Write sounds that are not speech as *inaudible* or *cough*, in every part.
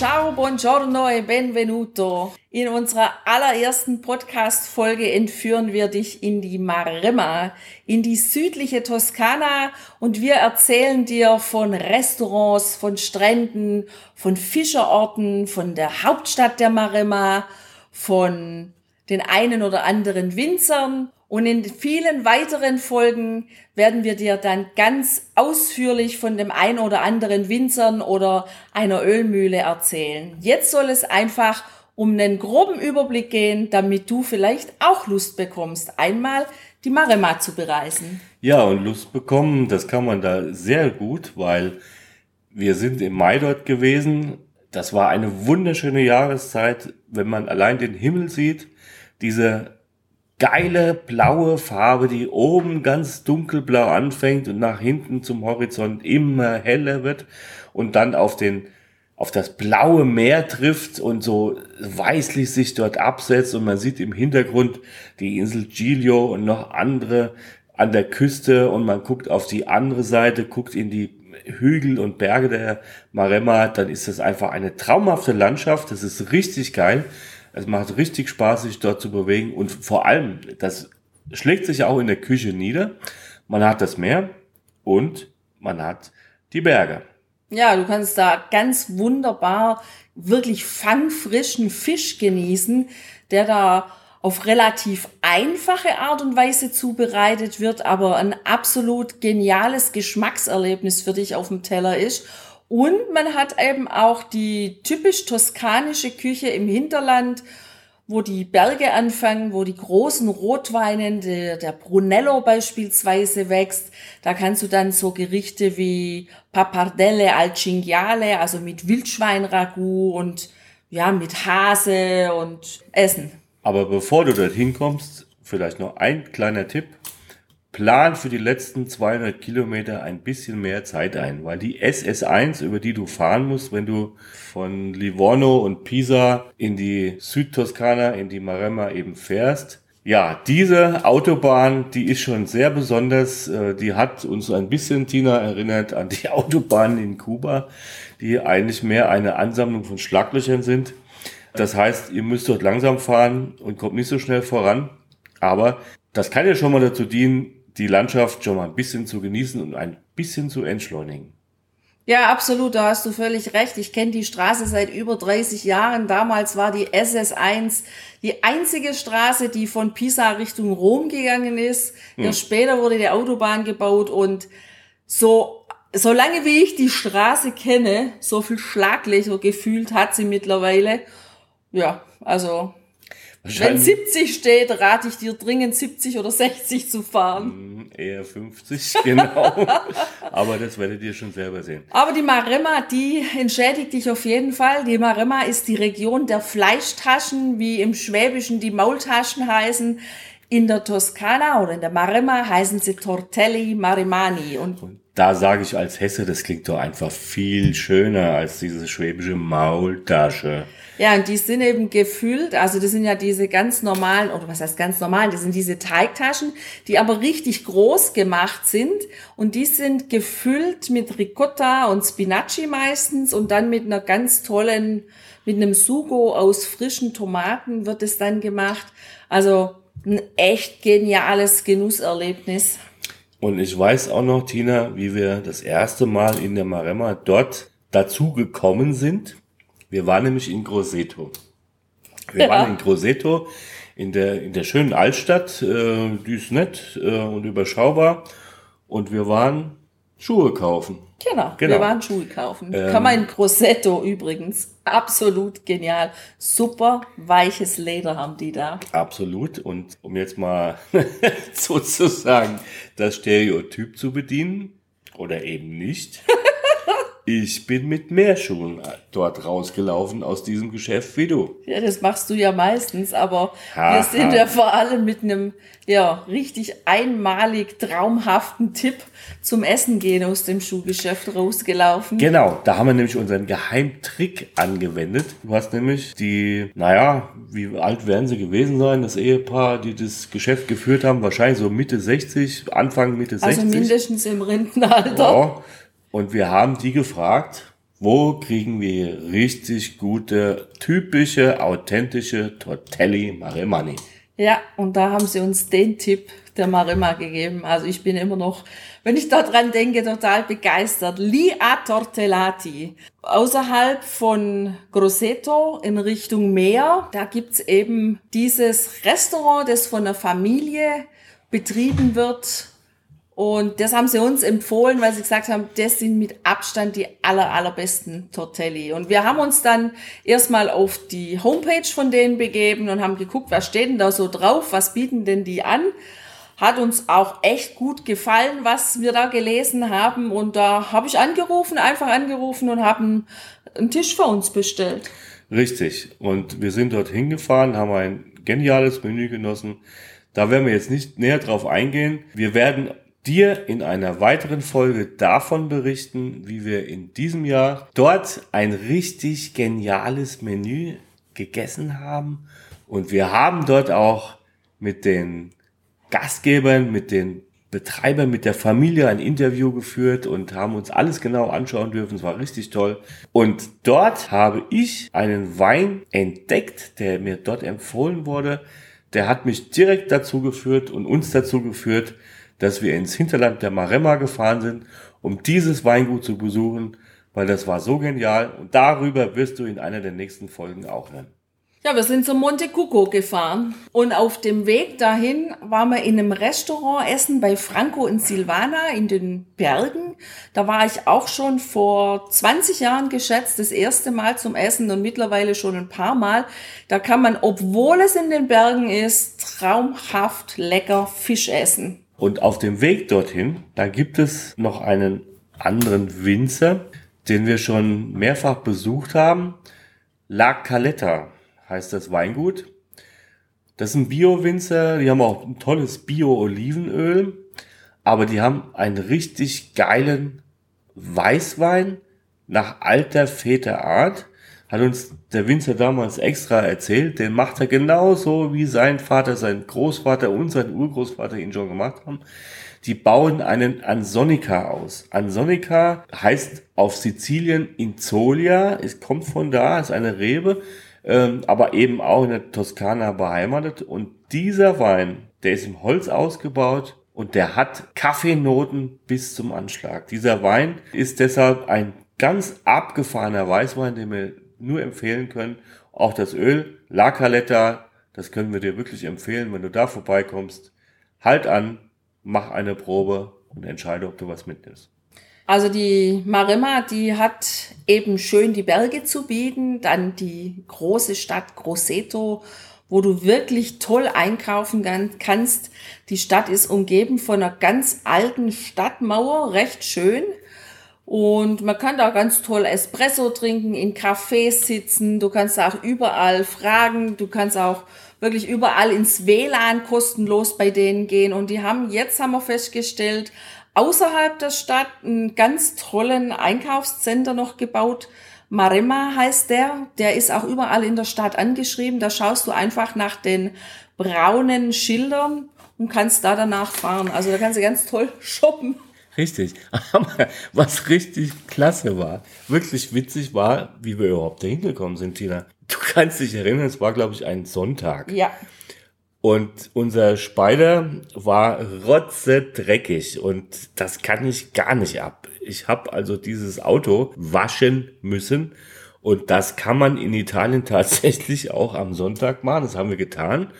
Ciao, buongiorno e benvenuto. In unserer allerersten Podcast-Folge entführen wir dich in die Maremma, in die südliche Toskana und wir erzählen dir von Restaurants, von Stränden, von Fischerorten, von der Hauptstadt der Maremma, von den einen oder anderen Winzern und in vielen weiteren Folgen werden wir dir dann ganz ausführlich von dem ein oder anderen Winzern oder einer Ölmühle erzählen. Jetzt soll es einfach um einen groben Überblick gehen, damit du vielleicht auch Lust bekommst, einmal die Maremma zu bereisen. Ja, und Lust bekommen, das kann man da sehr gut, weil wir sind im Mai dort gewesen. Das war eine wunderschöne Jahreszeit, wenn man allein den Himmel sieht, diese geile blaue Farbe, die oben ganz dunkelblau anfängt und nach hinten zum Horizont immer heller wird und dann auf den auf das blaue Meer trifft und so weißlich sich dort absetzt und man sieht im Hintergrund die Insel Giglio und noch andere an der Küste und man guckt auf die andere Seite, guckt in die Hügel und Berge der Maremma, dann ist das einfach eine traumhafte Landschaft. Das ist richtig geil. Es macht richtig Spaß, sich dort zu bewegen und vor allem, das schlägt sich auch in der Küche nieder. Man hat das Meer und man hat die Berge. Ja, du kannst da ganz wunderbar wirklich fangfrischen Fisch genießen, der da auf relativ einfache Art und Weise zubereitet wird, aber ein absolut geniales Geschmackserlebnis für dich auf dem Teller ist. Und man hat eben auch die typisch toskanische Küche im Hinterland, wo die Berge anfangen, wo die großen Rotweinen, der, der Brunello beispielsweise wächst. Da kannst du dann so Gerichte wie Pappardelle al Cinghiale, also mit Wildschweinragout und ja, mit Hase und Essen. Aber bevor du dorthin kommst, vielleicht noch ein kleiner Tipp plan für die letzten 200 Kilometer ein bisschen mehr Zeit ein, weil die SS1, über die du fahren musst, wenn du von Livorno und Pisa in die Südtoskana, in die Maremma eben fährst, ja, diese Autobahn, die ist schon sehr besonders. Äh, die hat uns ein bisschen, Tina, erinnert an die *laughs* Autobahnen in Kuba, die eigentlich mehr eine Ansammlung von Schlaglöchern sind. Das heißt, ihr müsst dort langsam fahren und kommt nicht so schnell voran. Aber das kann ja schon mal dazu dienen, die Landschaft schon mal ein bisschen zu genießen und ein bisschen zu entschleunigen. Ja, absolut, da hast du völlig recht. Ich kenne die Straße seit über 30 Jahren. Damals war die SS1 die einzige Straße, die von Pisa Richtung Rom gegangen ist. Hm. Erst später wurde die Autobahn gebaut und so, solange wie ich die Straße kenne, so viel Schlaglöcher gefühlt hat sie mittlerweile. Ja, also wenn 70 steht, rate ich dir dringend 70 oder 60 zu fahren. Hm, eher 50, *laughs* genau. Aber das werdet ihr schon selber sehen. Aber die Maremma, die entschädigt dich auf jeden Fall. Die Maremma ist die Region der Fleischtaschen, wie im Schwäbischen die Maultaschen heißen. In der Toskana oder in der Maremma heißen sie Tortelli Marimani. Und, Und da sage ich als Hesse, das klingt doch einfach viel schöner als diese schwäbische Maultasche. Ja, und die sind eben gefüllt, also das sind ja diese ganz normalen, oder was heißt ganz normal, das sind diese Teigtaschen, die aber richtig groß gemacht sind und die sind gefüllt mit Ricotta und Spinaci meistens und dann mit einer ganz tollen, mit einem Sugo aus frischen Tomaten wird es dann gemacht. Also ein echt geniales Genusserlebnis. Und ich weiß auch noch, Tina, wie wir das erste Mal in der Maremma dort dazu gekommen sind. Wir waren nämlich in Grosseto. Wir ja. waren in Grosseto, in der, in der schönen Altstadt, äh, die ist nett äh, und überschaubar. Und wir waren Schuhe kaufen. Genau, genau. wir waren Schuhe kaufen. Ähm, Kann man in Grosseto übrigens. Absolut genial. Super weiches Leder haben die da. Absolut. Und um jetzt mal *laughs* sozusagen das Stereotyp zu bedienen, oder eben nicht. Ich bin mit mehr Schuhen dort rausgelaufen aus diesem Geschäft wie du. Ja, das machst du ja meistens, aber Aha. wir sind ja vor allem mit einem ja, richtig einmalig traumhaften Tipp zum Essen gehen aus dem Schuhgeschäft rausgelaufen. Genau, da haben wir nämlich unseren Geheimtrick angewendet. Du hast nämlich die, naja, wie alt werden sie gewesen sein, das Ehepaar, die das Geschäft geführt haben, wahrscheinlich so Mitte 60, Anfang Mitte 60. Also mindestens im Rentenalter. Ja, und wir haben die gefragt, wo kriegen wir richtig gute, typische, authentische Tortelli Maremani? Ja, und da haben sie uns den Tipp der Maremma gegeben. Also ich bin immer noch, wenn ich daran denke, total begeistert. Li a Tortellati. Außerhalb von Grosseto in Richtung Meer, da gibt's eben dieses Restaurant, das von der Familie betrieben wird und das haben sie uns empfohlen, weil sie gesagt haben, das sind mit Abstand die aller, allerbesten Tortelli. Und wir haben uns dann erstmal auf die Homepage von denen begeben und haben geguckt, was steht denn da so drauf, was bieten denn die an. Hat uns auch echt gut gefallen, was wir da gelesen haben. Und da habe ich angerufen, einfach angerufen und haben einen Tisch für uns bestellt. Richtig. Und wir sind dort hingefahren, haben ein geniales Menü genossen. Da werden wir jetzt nicht näher drauf eingehen. Wir werden dir in einer weiteren Folge davon berichten, wie wir in diesem Jahr dort ein richtig geniales Menü gegessen haben. Und wir haben dort auch mit den Gastgebern, mit den Betreibern, mit der Familie ein Interview geführt und haben uns alles genau anschauen dürfen. Es war richtig toll. Und dort habe ich einen Wein entdeckt, der mir dort empfohlen wurde. Der hat mich direkt dazu geführt und uns dazu geführt, dass wir ins Hinterland der Maremma gefahren sind, um dieses Weingut zu besuchen, weil das war so genial und darüber wirst du in einer der nächsten Folgen auch hören. Ja, wir sind zum Monte Cuco gefahren und auf dem Weg dahin waren wir in einem Restaurant essen bei Franco in Silvana in den Bergen. Da war ich auch schon vor 20 Jahren geschätzt, das erste Mal zum Essen und mittlerweile schon ein paar Mal. Da kann man, obwohl es in den Bergen ist, traumhaft lecker Fisch essen. Und auf dem Weg dorthin, da gibt es noch einen anderen Winzer, den wir schon mehrfach besucht haben. La Caletta heißt das Weingut. Das ist ein Bio-Winzer, die haben auch ein tolles Bio-Olivenöl, aber die haben einen richtig geilen Weißwein nach alter Väterart hat uns der Winzer damals extra erzählt, den macht er genauso, wie sein Vater, sein Großvater und sein Urgroßvater ihn schon gemacht haben. Die bauen einen Ansonica aus. Ansonica heißt auf Sizilien Inzolia, es kommt von da, ist eine Rebe, ähm, aber eben auch in der Toskana beheimatet. Und dieser Wein, der ist im Holz ausgebaut und der hat Kaffeenoten bis zum Anschlag. Dieser Wein ist deshalb ein ganz abgefahrener Weißwein, den wir nur empfehlen können. Auch das Öl, La Caletta, das können wir dir wirklich empfehlen, wenn du da vorbeikommst. Halt an, mach eine Probe und entscheide, ob du was mitnimmst. Also die Maremma, die hat eben schön die Berge zu bieten, dann die große Stadt Grosseto, wo du wirklich toll einkaufen kannst. Die Stadt ist umgeben von einer ganz alten Stadtmauer, recht schön. Und man kann da ganz toll Espresso trinken, in Cafés sitzen, du kannst auch überall fragen, du kannst auch wirklich überall ins WLAN kostenlos bei denen gehen. Und die haben, jetzt haben wir festgestellt, außerhalb der Stadt einen ganz tollen Einkaufscenter noch gebaut. Maremma heißt der. Der ist auch überall in der Stadt angeschrieben. Da schaust du einfach nach den braunen Schildern und kannst da danach fahren. Also da kannst du ganz toll *laughs* shoppen. Richtig. *laughs* Aber was richtig klasse war, wirklich witzig war, wie wir überhaupt dahin gekommen sind, Tina. Du kannst dich erinnern, es war, glaube ich, ein Sonntag. Ja. Und unser Spider war rotzedreckig und das kann ich gar nicht ab. Ich habe also dieses Auto waschen müssen und das kann man in Italien *laughs* tatsächlich auch am Sonntag machen. Das haben wir getan.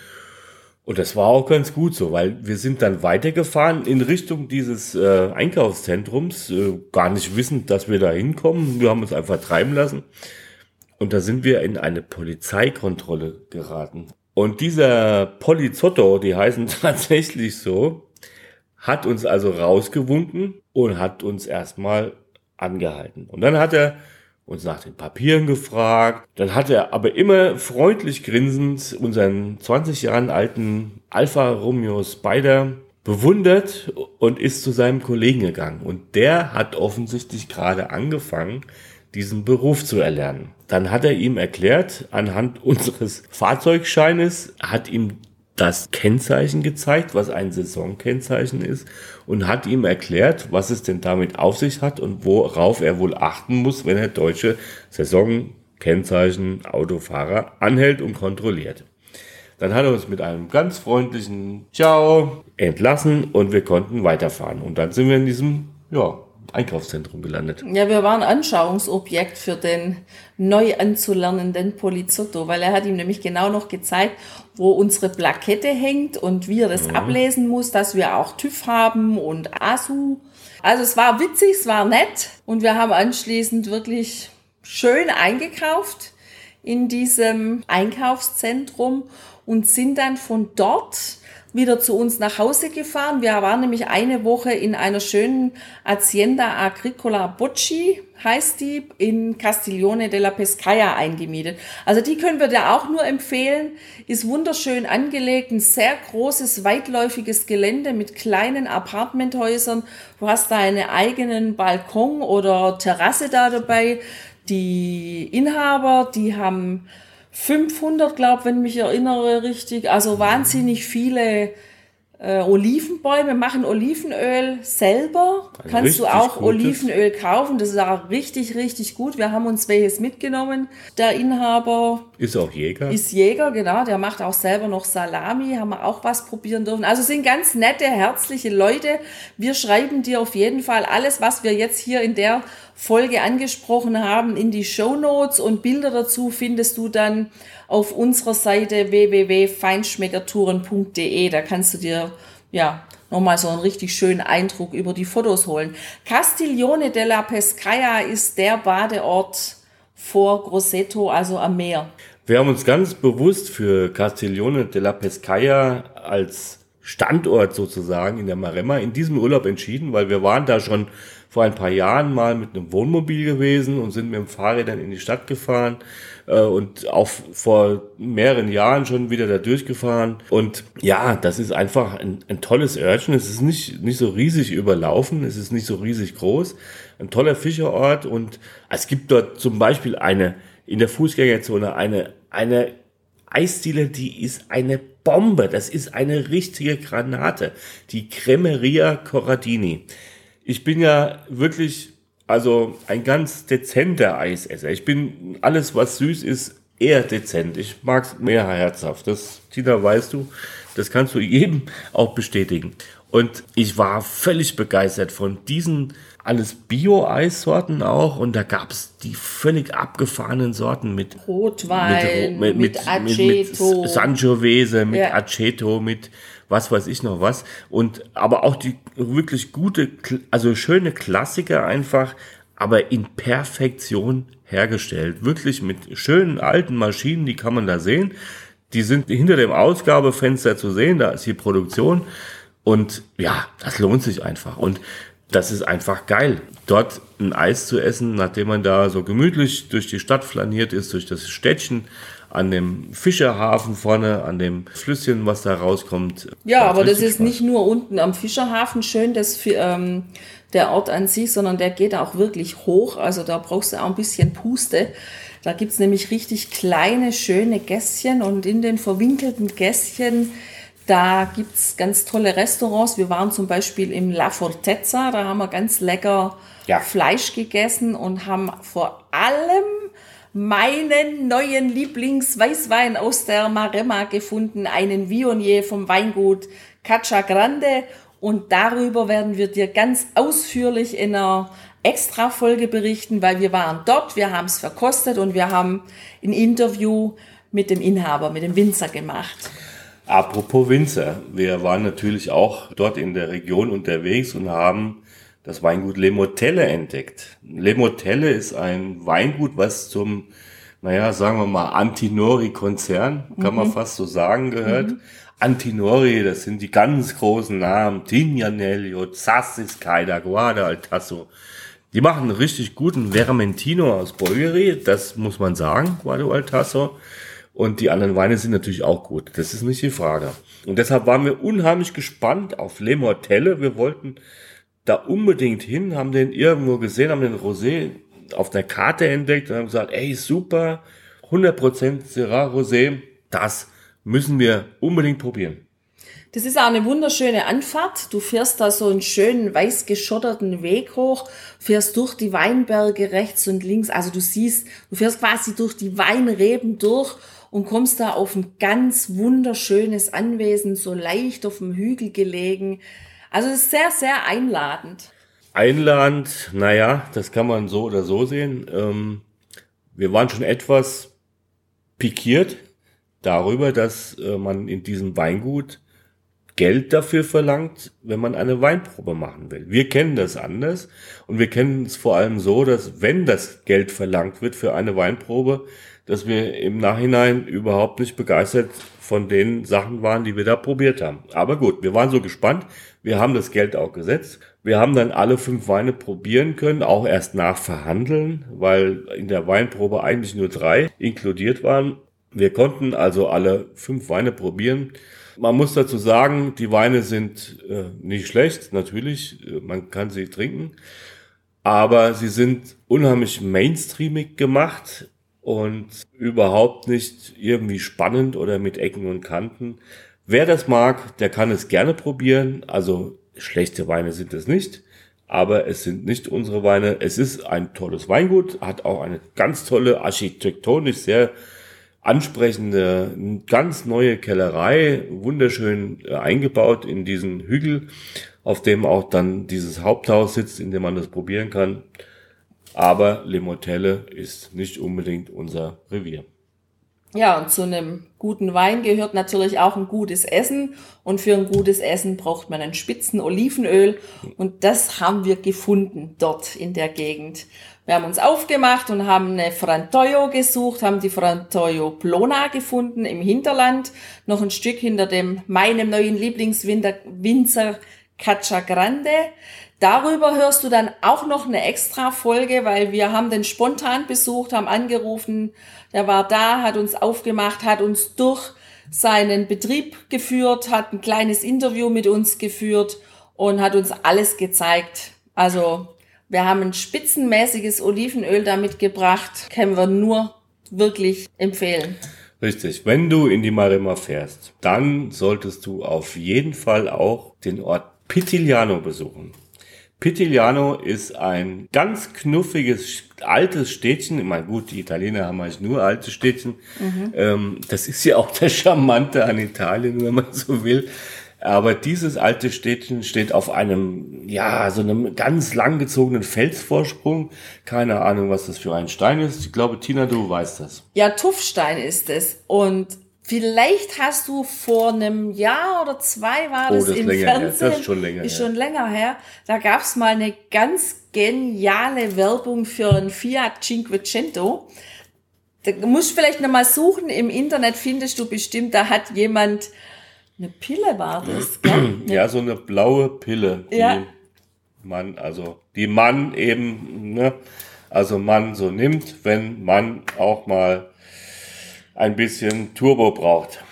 Und das war auch ganz gut so, weil wir sind dann weitergefahren in Richtung dieses äh, Einkaufszentrums, äh, gar nicht wissend, dass wir da hinkommen. Wir haben uns einfach treiben lassen. Und da sind wir in eine Polizeikontrolle geraten. Und dieser Polizotto, die heißen *laughs* tatsächlich so, hat uns also rausgewunken und hat uns erstmal angehalten. Und dann hat er uns nach den Papieren gefragt. Dann hat er aber immer freundlich grinsend unseren 20 Jahren alten Alfa Romeo Spider bewundert und ist zu seinem Kollegen gegangen. Und der hat offensichtlich gerade angefangen, diesen Beruf zu erlernen. Dann hat er ihm erklärt, anhand unseres Fahrzeugscheines, hat ihm das Kennzeichen gezeigt, was ein Saisonkennzeichen ist, und hat ihm erklärt, was es denn damit auf sich hat und worauf er wohl achten muss, wenn er deutsche Saisonkennzeichen Autofahrer anhält und kontrolliert. Dann hat er uns mit einem ganz freundlichen Ciao entlassen und wir konnten weiterfahren. Und dann sind wir in diesem, ja, Einkaufszentrum gelandet. Ja, wir waren Anschauungsobjekt für den neu anzulernenden Polizotto, weil er hat ihm nämlich genau noch gezeigt, wo unsere Plakette hängt und wie er das mhm. ablesen muss, dass wir auch TÜV haben und ASU. Also es war witzig, es war nett und wir haben anschließend wirklich schön eingekauft in diesem Einkaufszentrum und sind dann von dort wieder zu uns nach Hause gefahren. Wir waren nämlich eine Woche in einer schönen Hacienda Agricola Bocci, heißt die, in Castiglione della Pescaia eingemietet. Also die können wir dir auch nur empfehlen. Ist wunderschön angelegt, ein sehr großes, weitläufiges Gelände mit kleinen Apartmenthäusern. Du hast da einen eigenen Balkon oder Terrasse da dabei. Die Inhaber, die haben 500, glaube wenn mich erinnere richtig. Also wahnsinnig viele äh, Olivenbäume, machen Olivenöl selber. Ein Kannst du auch gutes. Olivenöl kaufen. Das ist auch richtig, richtig gut. Wir haben uns welches mitgenommen. Der Inhaber ist auch Jäger. Ist Jäger, genau. Der macht auch selber noch Salami. Haben wir auch was probieren dürfen. Also sind ganz nette, herzliche Leute. Wir schreiben dir auf jeden Fall alles, was wir jetzt hier in der Folge angesprochen haben, in die Show Notes und Bilder dazu findest du dann auf unserer Seite www.feinschmeckertouren.de. Da kannst du dir ja nochmal so einen richtig schönen Eindruck über die Fotos holen. Castiglione della Pescaia ist der Badeort vor Grosseto, also am Meer. Wir haben uns ganz bewusst für Castiglione della Pescaia als Standort sozusagen in der Maremma in diesem Urlaub entschieden, weil wir waren da schon vor ein paar Jahren mal mit einem Wohnmobil gewesen und sind mit dem Fahrrad dann in die Stadt gefahren äh, und auch vor mehreren Jahren schon wieder da durchgefahren. Und ja, das ist einfach ein, ein tolles Örtchen. Es ist nicht, nicht so riesig überlaufen, es ist nicht so riesig groß. Ein toller Fischerort und es gibt dort zum Beispiel eine, in der Fußgängerzone eine, eine Eisdiele, die ist eine Bombe. Das ist eine richtige Granate. Die Cremeria Corradini ich bin ja wirklich, also ein ganz dezenter Eisesser. Ich bin alles, was süß ist, eher dezent. Ich mag es mehr herzhaft. Das, Tina, weißt du, das kannst du *laughs* jedem auch bestätigen. Und ich war völlig begeistert von diesen alles Bio-Eissorten auch. Und da gab es die völlig abgefahrenen Sorten mit Rotwein, mit, mit, mit, Aceto. mit, Sangiovese, mit ja. Aceto, mit was weiß ich noch was. Und aber auch die wirklich gute, also schöne Klassiker einfach, aber in Perfektion hergestellt. Wirklich mit schönen alten Maschinen, die kann man da sehen. Die sind hinter dem Ausgabefenster zu sehen, da ist die Produktion. Und ja, das lohnt sich einfach. Und das ist einfach geil, dort ein Eis zu essen, nachdem man da so gemütlich durch die Stadt flaniert ist, durch das Städtchen an dem Fischerhafen vorne, an dem Flüsschen, was da rauskommt. Ja, aber das ist Spaß. nicht nur unten am Fischerhafen schön, das, ähm, der Ort an sich, sondern der geht auch wirklich hoch. Also da brauchst du auch ein bisschen Puste. Da gibt's nämlich richtig kleine, schöne Gässchen und in den verwinkelten Gässchen da gibt's ganz tolle Restaurants. Wir waren zum Beispiel im La Fortezza, da haben wir ganz lecker ja. Fleisch gegessen und haben vor allem meinen neuen Lieblingsweißwein aus der Maremma gefunden, einen Viognier vom Weingut Caccia Grande. Und darüber werden wir dir ganz ausführlich in einer Extra-Folge berichten, weil wir waren dort, wir haben es verkostet und wir haben ein Interview mit dem Inhaber, mit dem Winzer gemacht. Apropos Winzer, wir waren natürlich auch dort in der Region unterwegs und haben das Weingut Le Motelle entdeckt. Le Motelle ist ein Weingut, was zum, naja, sagen wir mal, Antinori-Konzern, kann mhm. man fast so sagen, gehört. Mhm. Antinori, das sind die ganz großen Namen, Tignanello, Sassis, Caida, Guarda, Altasso. Die machen einen richtig guten Vermentino aus Bolgeri, das muss man sagen, Guado Altasso. Und die anderen Weine sind natürlich auch gut. Das ist nicht die Frage. Und deshalb waren wir unheimlich gespannt auf Le Mortelle. Wir wollten da unbedingt hin, haben den irgendwo gesehen, haben den Rosé auf der Karte entdeckt und haben gesagt, ey, super, 100% Syrah Rosé, das müssen wir unbedingt probieren. Das ist auch eine wunderschöne Anfahrt. Du fährst da so einen schönen weiß geschotterten Weg hoch, fährst durch die Weinberge rechts und links. Also du siehst, du fährst quasi durch die Weinreben durch und kommst da auf ein ganz wunderschönes Anwesen, so leicht auf dem Hügel gelegen. Also es ist sehr, sehr einladend. Einladend, naja, das kann man so oder so sehen. Ähm, wir waren schon etwas pikiert darüber, dass äh, man in diesem Weingut Geld dafür verlangt, wenn man eine Weinprobe machen will. Wir kennen das anders und wir kennen es vor allem so, dass wenn das Geld verlangt wird für eine Weinprobe, dass wir im Nachhinein überhaupt nicht begeistert von den Sachen waren, die wir da probiert haben. Aber gut, wir waren so gespannt. Wir haben das Geld auch gesetzt. Wir haben dann alle fünf Weine probieren können, auch erst nach Verhandeln, weil in der Weinprobe eigentlich nur drei inkludiert waren. Wir konnten also alle fünf Weine probieren. Man muss dazu sagen, die Weine sind äh, nicht schlecht, natürlich, äh, man kann sie trinken, aber sie sind unheimlich mainstreamig gemacht und überhaupt nicht irgendwie spannend oder mit Ecken und Kanten. Wer das mag, der kann es gerne probieren. Also schlechte Weine sind es nicht, aber es sind nicht unsere Weine. Es ist ein tolles Weingut, hat auch eine ganz tolle architektonisch sehr ansprechende, ganz neue Kellerei, wunderschön äh, eingebaut in diesen Hügel, auf dem auch dann dieses Haupthaus sitzt, in dem man das probieren kann. Aber Le Motelle ist nicht unbedingt unser Revier. Ja, und zu einem guten Wein gehört natürlich auch ein gutes Essen. Und für ein gutes Essen braucht man ein Spitzen Olivenöl. Und das haben wir gefunden dort in der Gegend. Wir haben uns aufgemacht und haben eine Frantoio gesucht, haben die Frantoio Plona gefunden im Hinterland, noch ein Stück hinter dem meinem neuen Lieblingswinzer Caccia Grande. Darüber hörst du dann auch noch eine extra Folge, weil wir haben den spontan besucht, haben angerufen, der war da, hat uns aufgemacht, hat uns durch seinen Betrieb geführt, hat ein kleines Interview mit uns geführt und hat uns alles gezeigt. Also wir haben ein spitzenmäßiges Olivenöl da mitgebracht. Können wir nur wirklich empfehlen. Richtig. Wenn du in die Maremma fährst, dann solltest du auf jeden Fall auch den Ort Pitigliano besuchen. Pitigliano ist ein ganz knuffiges altes Städtchen. Ich meine, gut, die Italiener haben eigentlich nur alte Städtchen. Mhm. Das ist ja auch der Charmante an Italien, wenn man so will. Aber dieses alte Städtchen steht auf einem, ja, so einem ganz langgezogenen Felsvorsprung. Keine Ahnung, was das für ein Stein ist. Ich glaube, Tina, du weißt das. Ja, Tuffstein ist es. Und vielleicht hast du vor einem Jahr oder zwei war das, oh, das im Fernsehen. Das ist schon länger ist her. schon länger her. Da gab's mal eine ganz geniale Werbung für ein Fiat Cinquecento. Da musst du vielleicht nochmal suchen. Im Internet findest du bestimmt, da hat jemand eine Pille war das, *clears throat* gell? Ja, so eine blaue Pille, die ja. man, also die man eben, ne, also man so nimmt, wenn man auch mal ein bisschen Turbo braucht.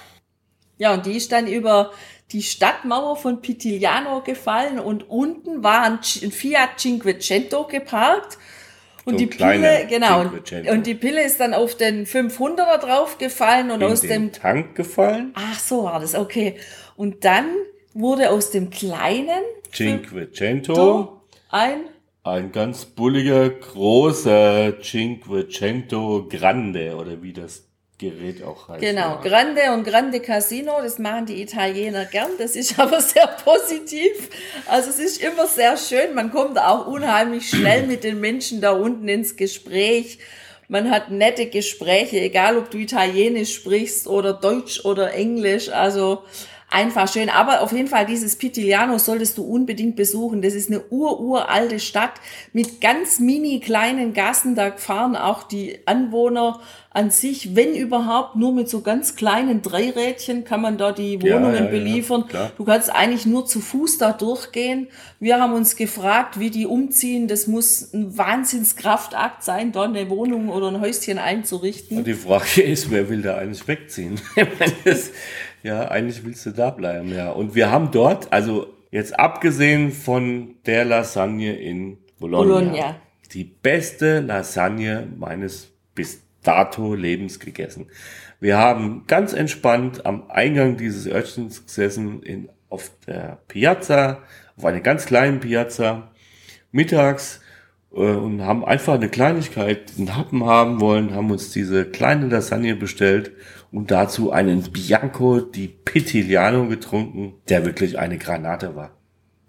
Ja, und die ist dann über die Stadtmauer von Pitigliano gefallen und unten war ein Fiat Cinquecento geparkt und so die Pille, genau, und die Pille ist dann auf den 500er draufgefallen und In aus dem Tank gefallen. Ach, so war das, okay. Und dann wurde aus dem kleinen Cinquecento ein ein ganz bulliger, großer Cinquecento Grande oder wie das Gerät auch heißt. Genau, ja. Grande und Grande Casino, das machen die Italiener gern, das ist *laughs* aber sehr positiv. Also es ist immer sehr schön, man kommt auch unheimlich schnell mit den Menschen da unten ins Gespräch. Man hat nette Gespräche, egal ob du Italienisch sprichst oder Deutsch oder Englisch, also einfach schön. Aber auf jeden Fall dieses Pitigliano solltest du unbedingt besuchen. Das ist eine ururalte Stadt mit ganz mini kleinen Gassen. Da fahren auch die Anwohner an sich, wenn überhaupt, nur mit so ganz kleinen Dreirädchen kann man da die Wohnungen Ja, ja, ja, beliefern. klar. du kannst eigentlich nur zu Fuß da durchgehen. Wir haben uns gefragt, wie die umziehen. Das muss ein Wahnsinnskraftakt sein, da eine Wohnung oder ein Häuschen einzurichten. Und die Frage ist, wer will da eigentlich wegziehen? *laughs* Ja, eigentlich willst du da bleiben, ja. Und wir haben dort, also jetzt abgesehen von der Lasagne in Bologna, Bologna. die beste Lasagne meines bis dato Lebens gegessen. Wir haben ganz entspannt am Eingang dieses Örtchens gesessen, in, auf der Piazza, auf einer ganz kleinen Piazza, mittags äh, und haben einfach eine Kleinigkeit, einen Happen haben wollen, haben uns diese kleine Lasagne bestellt und dazu einen Bianco di Pitigliano getrunken, der wirklich eine Granate war.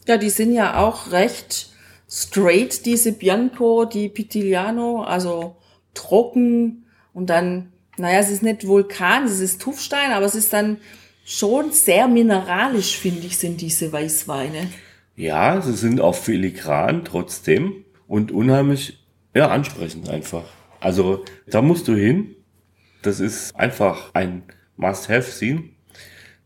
Ja, die sind ja auch recht straight, diese Bianco, die Pitigliano, also trocken und dann, naja, es ist nicht Vulkan, es ist Tuffstein, aber es ist dann schon sehr mineralisch, finde ich, sind diese Weißweine. Ja, sie sind auch filigran trotzdem und unheimlich ja, ansprechend einfach. Also da musst du hin. Das ist einfach ein Must-Have-Scene.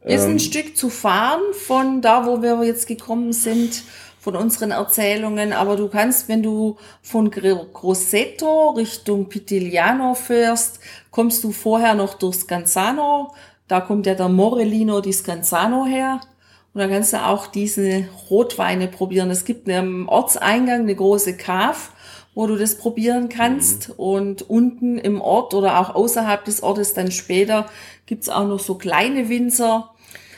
Ist ein Stück zu fahren von da, wo wir jetzt gekommen sind, von unseren Erzählungen. Aber du kannst, wenn du von Gr- Grosseto Richtung Pitigliano fährst, kommst du vorher noch durch Scanzano. Da kommt ja der Morellino di Scanzano her. Und da kannst du auch diese Rotweine probieren. Es gibt am Ortseingang eine große Cave, wo du das probieren kannst. Und unten im Ort oder auch außerhalb des Ortes dann später gibt's auch noch so kleine Winzer.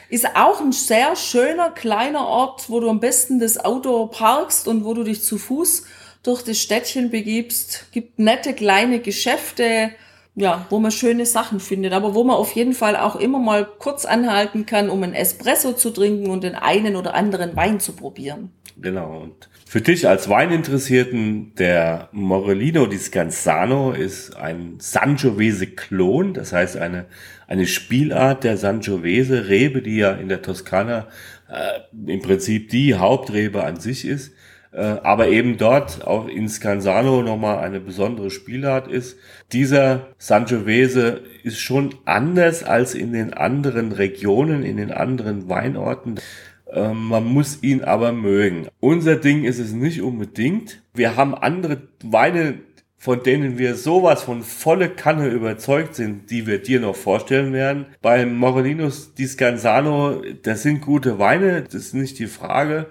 Ist auch ein sehr schöner kleiner Ort, wo du am besten das Auto parkst und wo du dich zu Fuß durch das Städtchen begibst. Gibt nette kleine Geschäfte, ja, wo man schöne Sachen findet, aber wo man auf jeden Fall auch immer mal kurz anhalten kann, um ein Espresso zu trinken und den einen oder anderen Wein zu probieren. Genau. Und für dich als Weininteressierten, der Morellino di Scanzano ist ein Sangiovese-Klon, das heißt eine, eine Spielart der Sangiovese, Rebe, die ja in der Toskana äh, im Prinzip die Hauptrebe an sich ist, aber eben dort auch in Scanzano nochmal eine besondere Spielart ist. Dieser Sangiovese ist schon anders als in den anderen Regionen, in den anderen Weinorten. Ähm, Man muss ihn aber mögen. Unser Ding ist es nicht unbedingt. Wir haben andere Weine, von denen wir sowas von volle Kanne überzeugt sind, die wir dir noch vorstellen werden. Beim Morellinus di Scanzano, das sind gute Weine, das ist nicht die Frage.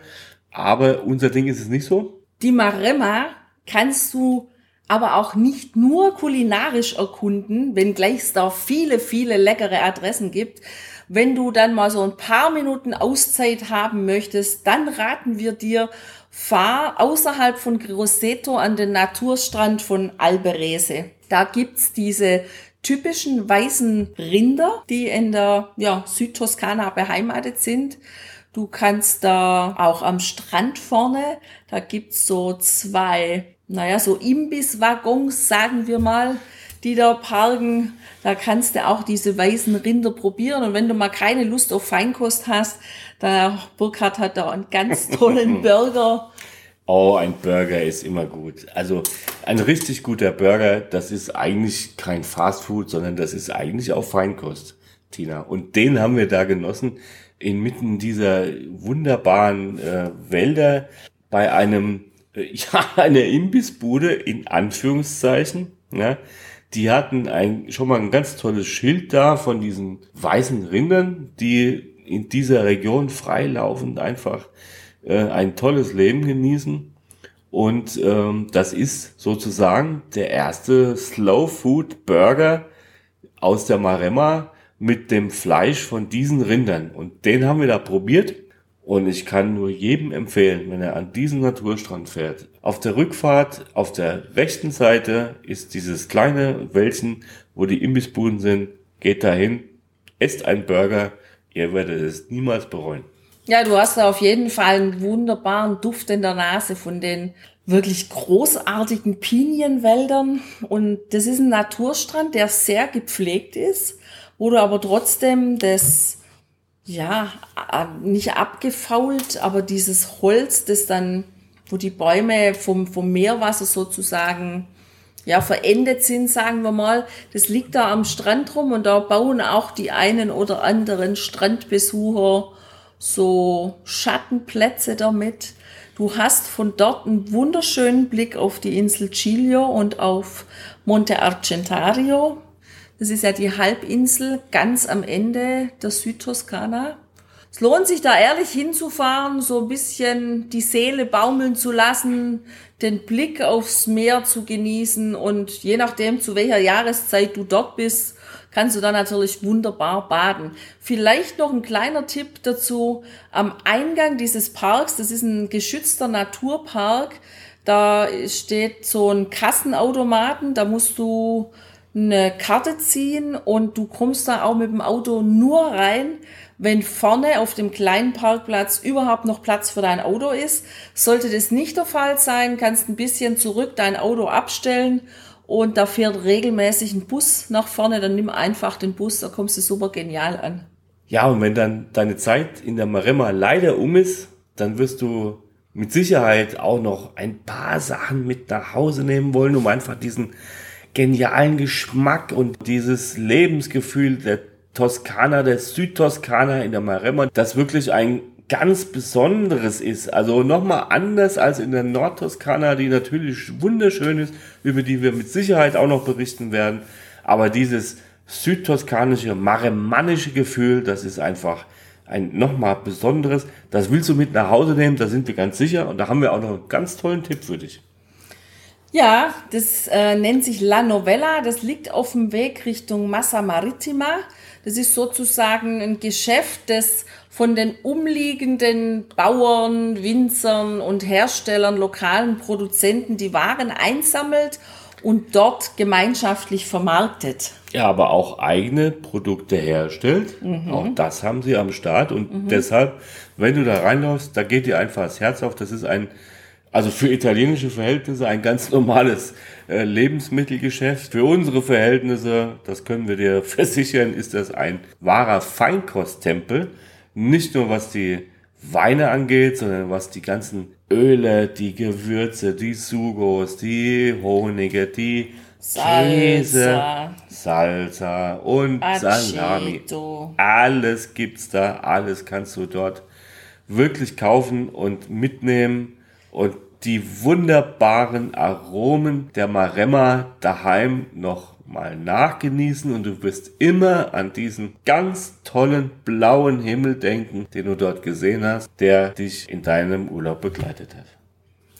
Aber unser Ding ist es nicht so. Die Maremma kannst du aber auch nicht nur kulinarisch erkunden, wenngleich es da viele, viele leckere Adressen gibt. Wenn du dann mal so ein paar Minuten Auszeit haben möchtest, dann raten wir dir, fahr außerhalb von Grosseto an den Naturstrand von Alberese. Da gibt's diese typischen weißen Rinder, die in der ja, Südtoskana beheimatet sind. Du kannst da auch am Strand vorne, da gibt's so zwei, naja, so Imbisswaggons, sagen wir mal, die da parken. Da kannst du auch diese weißen Rinder probieren. Und wenn du mal keine Lust auf Feinkost hast, der Burkhard hat da einen ganz *laughs* tollen Burger. Oh, ein Burger ist immer gut. Also ein richtig guter Burger, das ist eigentlich kein Fastfood, sondern das ist eigentlich auch Feinkost, Tina. Und den haben wir da genossen, inmitten dieser wunderbaren äh, Wälder bei einem, äh, *laughs* ja, einer Imbissbude in Anführungszeichen. Ja, die hatten ein, schon mal ein ganz tolles Schild da von diesen weißen Rindern, die in dieser Region freilaufend einfach äh, ein tolles Leben genießen. Und ähm, das ist sozusagen der erste Slow Food Burger aus der Maremma mit dem Fleisch von diesen Rindern. Und den haben wir da probiert. Und ich kann nur jedem empfehlen, wenn er an diesen Naturstrand fährt. Auf der Rückfahrt, auf der rechten Seite ist dieses kleine Wäldchen, wo die Imbissbuden sind. Geht dahin, esst einen Burger. Ihr werdet es niemals bereuen. Ja, du hast da auf jeden Fall einen wunderbaren Duft in der Nase von den wirklich großartigen Pinienwäldern. Und das ist ein Naturstrand, der sehr gepflegt ist, wo du aber trotzdem das, ja, nicht abgefault, aber dieses Holz, das dann, wo die Bäume vom, vom Meerwasser sozusagen ja, verendet sind, sagen wir mal. Das liegt da am Strand rum und da bauen auch die einen oder anderen Strandbesucher so Schattenplätze damit. Du hast von dort einen wunderschönen Blick auf die Insel Giglio und auf Monte Argentario. Das ist ja die Halbinsel ganz am Ende der Südtoskana. Es lohnt sich da ehrlich hinzufahren, so ein bisschen die Seele baumeln zu lassen, den Blick aufs Meer zu genießen und je nachdem, zu welcher Jahreszeit du dort bist, kannst du da natürlich wunderbar baden. Vielleicht noch ein kleiner Tipp dazu. Am Eingang dieses Parks, das ist ein geschützter Naturpark, da steht so ein Kassenautomaten, da musst du eine Karte ziehen und du kommst da auch mit dem Auto nur rein, wenn vorne auf dem kleinen Parkplatz überhaupt noch Platz für dein Auto ist. Sollte das nicht der Fall sein, kannst ein bisschen zurück dein Auto abstellen und da fährt regelmäßig ein Bus nach vorne, dann nimm einfach den Bus, da kommst du super genial an. Ja, und wenn dann deine Zeit in der Maremma leider um ist, dann wirst du mit Sicherheit auch noch ein paar Sachen mit nach Hause nehmen wollen, um einfach diesen genialen Geschmack und dieses Lebensgefühl der Toskana, der Südtoskana in der Maremma, das wirklich ein ganz Besonderes ist. Also nochmal anders als in der Nordtoskana, die natürlich wunderschön ist, über die wir mit Sicherheit auch noch berichten werden. Aber dieses südtoskanische, maremmanische Gefühl, das ist einfach ein nochmal besonderes. Das willst du mit nach Hause nehmen, da sind wir ganz sicher. Und da haben wir auch noch einen ganz tollen Tipp für dich. Ja, das äh, nennt sich La Novella. Das liegt auf dem Weg Richtung Massa Marittima. Das ist sozusagen ein Geschäft, das von den umliegenden Bauern, Winzern und Herstellern, lokalen Produzenten die Waren einsammelt und dort gemeinschaftlich vermarktet. Ja, aber auch eigene Produkte herstellt. Mhm. Auch das haben sie am Start. Und mhm. deshalb, wenn du da reinläufst, da geht dir einfach das Herz auf. Das ist ein also für italienische Verhältnisse ein ganz normales äh, Lebensmittelgeschäft. Für unsere Verhältnisse, das können wir dir *laughs* versichern, ist das ein wahrer Feinkosttempel. Nicht nur was die Weine angeht, sondern was die ganzen Öle, die Gewürze, die Sugos, die Honige, die Käse, Salsa und Aceto. Salami. Alles gibt's da, alles kannst du dort wirklich kaufen und mitnehmen und die wunderbaren Aromen der Maremma daheim noch mal nachgenießen und du wirst immer an diesen ganz tollen blauen Himmel denken, den du dort gesehen hast, der dich in deinem Urlaub begleitet hat.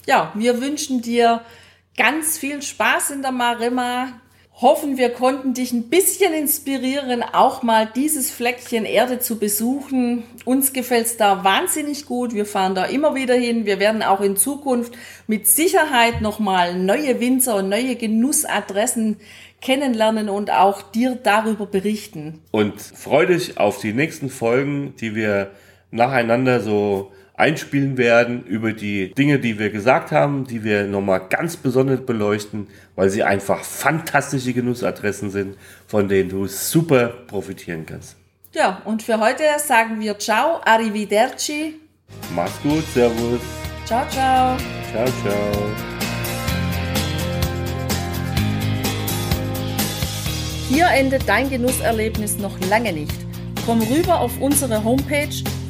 Ja, wir wünschen dir ganz viel Spaß in der Maremma, hoffen, wir konnten dich ein bisschen inspirieren, auch mal dieses Fleckchen Erde zu besuchen. Uns gefällt's da wahnsinnig gut. Wir fahren da immer wieder hin. Wir werden auch in Zukunft mit Sicherheit nochmal neue Winzer und neue Genussadressen kennenlernen und auch dir darüber berichten. Und freu dich auf die nächsten Folgen, die wir nacheinander so einspielen werden über die Dinge, die wir gesagt haben, die wir nochmal ganz besonders beleuchten, weil sie einfach fantastische Genussadressen sind, von denen du super profitieren kannst. Ja, und für heute sagen wir Ciao, Arrivederci. Mach's gut, Servus. Ciao, ciao. Ciao, ciao. Hier endet dein Genusserlebnis noch lange nicht. Komm rüber auf unsere Homepage